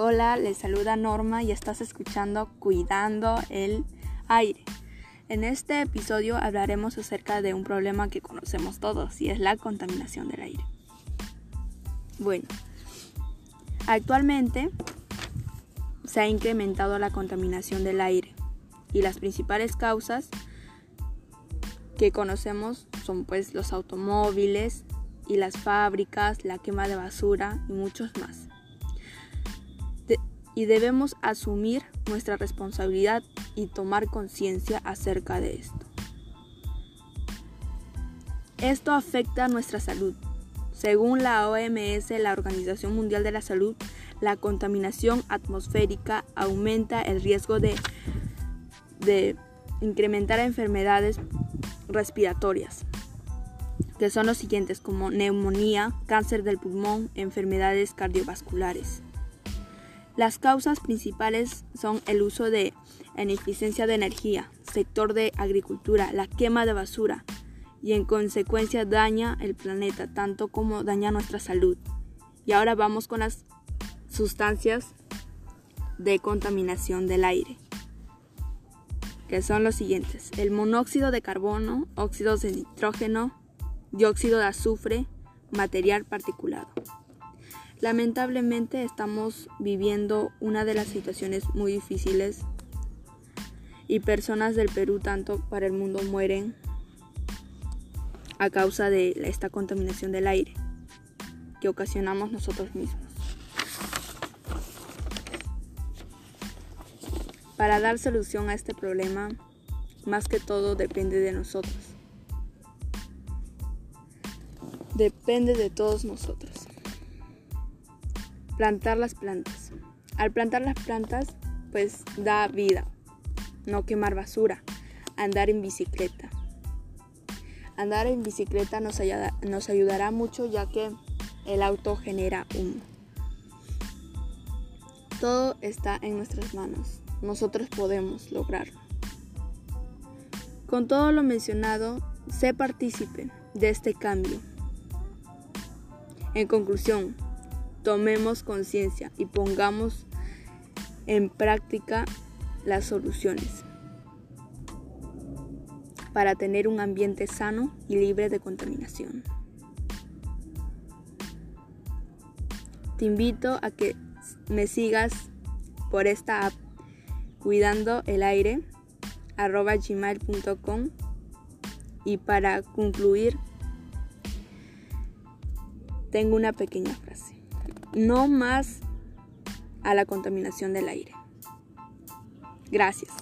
Hola, les saluda Norma y estás escuchando Cuidando el Aire. En este episodio hablaremos acerca de un problema que conocemos todos y es la contaminación del aire. Bueno, actualmente se ha incrementado la contaminación del aire y las principales causas que conocemos son pues los automóviles y las fábricas, la quema de basura y muchos más y debemos asumir nuestra responsabilidad y tomar conciencia acerca de esto. Esto afecta nuestra salud. Según la OMS, la Organización Mundial de la Salud, la contaminación atmosférica aumenta el riesgo de, de incrementar enfermedades respiratorias, que son los siguientes como neumonía, cáncer del pulmón, enfermedades cardiovasculares. Las causas principales son el uso de ineficiencia de energía, sector de agricultura, la quema de basura y en consecuencia daña el planeta tanto como daña nuestra salud. Y ahora vamos con las sustancias de contaminación del aire, que son los siguientes. El monóxido de carbono, óxidos de nitrógeno, dióxido de azufre, material particulado. Lamentablemente estamos viviendo una de las situaciones muy difíciles y personas del Perú, tanto para el mundo, mueren a causa de esta contaminación del aire que ocasionamos nosotros mismos. Para dar solución a este problema, más que todo depende de nosotros. Depende de todos nosotros plantar las plantas. Al plantar las plantas, pues da vida, no quemar basura, andar en bicicleta. Andar en bicicleta nos, nos ayudará mucho ya que el auto genera humo. Todo está en nuestras manos. Nosotros podemos lograrlo. Con todo lo mencionado, sé partícipe de este cambio. En conclusión, tomemos conciencia y pongamos en práctica las soluciones para tener un ambiente sano y libre de contaminación. Te invito a que me sigas por esta app cuidando el aire arroba gmail.com y para concluir tengo una pequeña frase no más a la contaminación del aire. Gracias.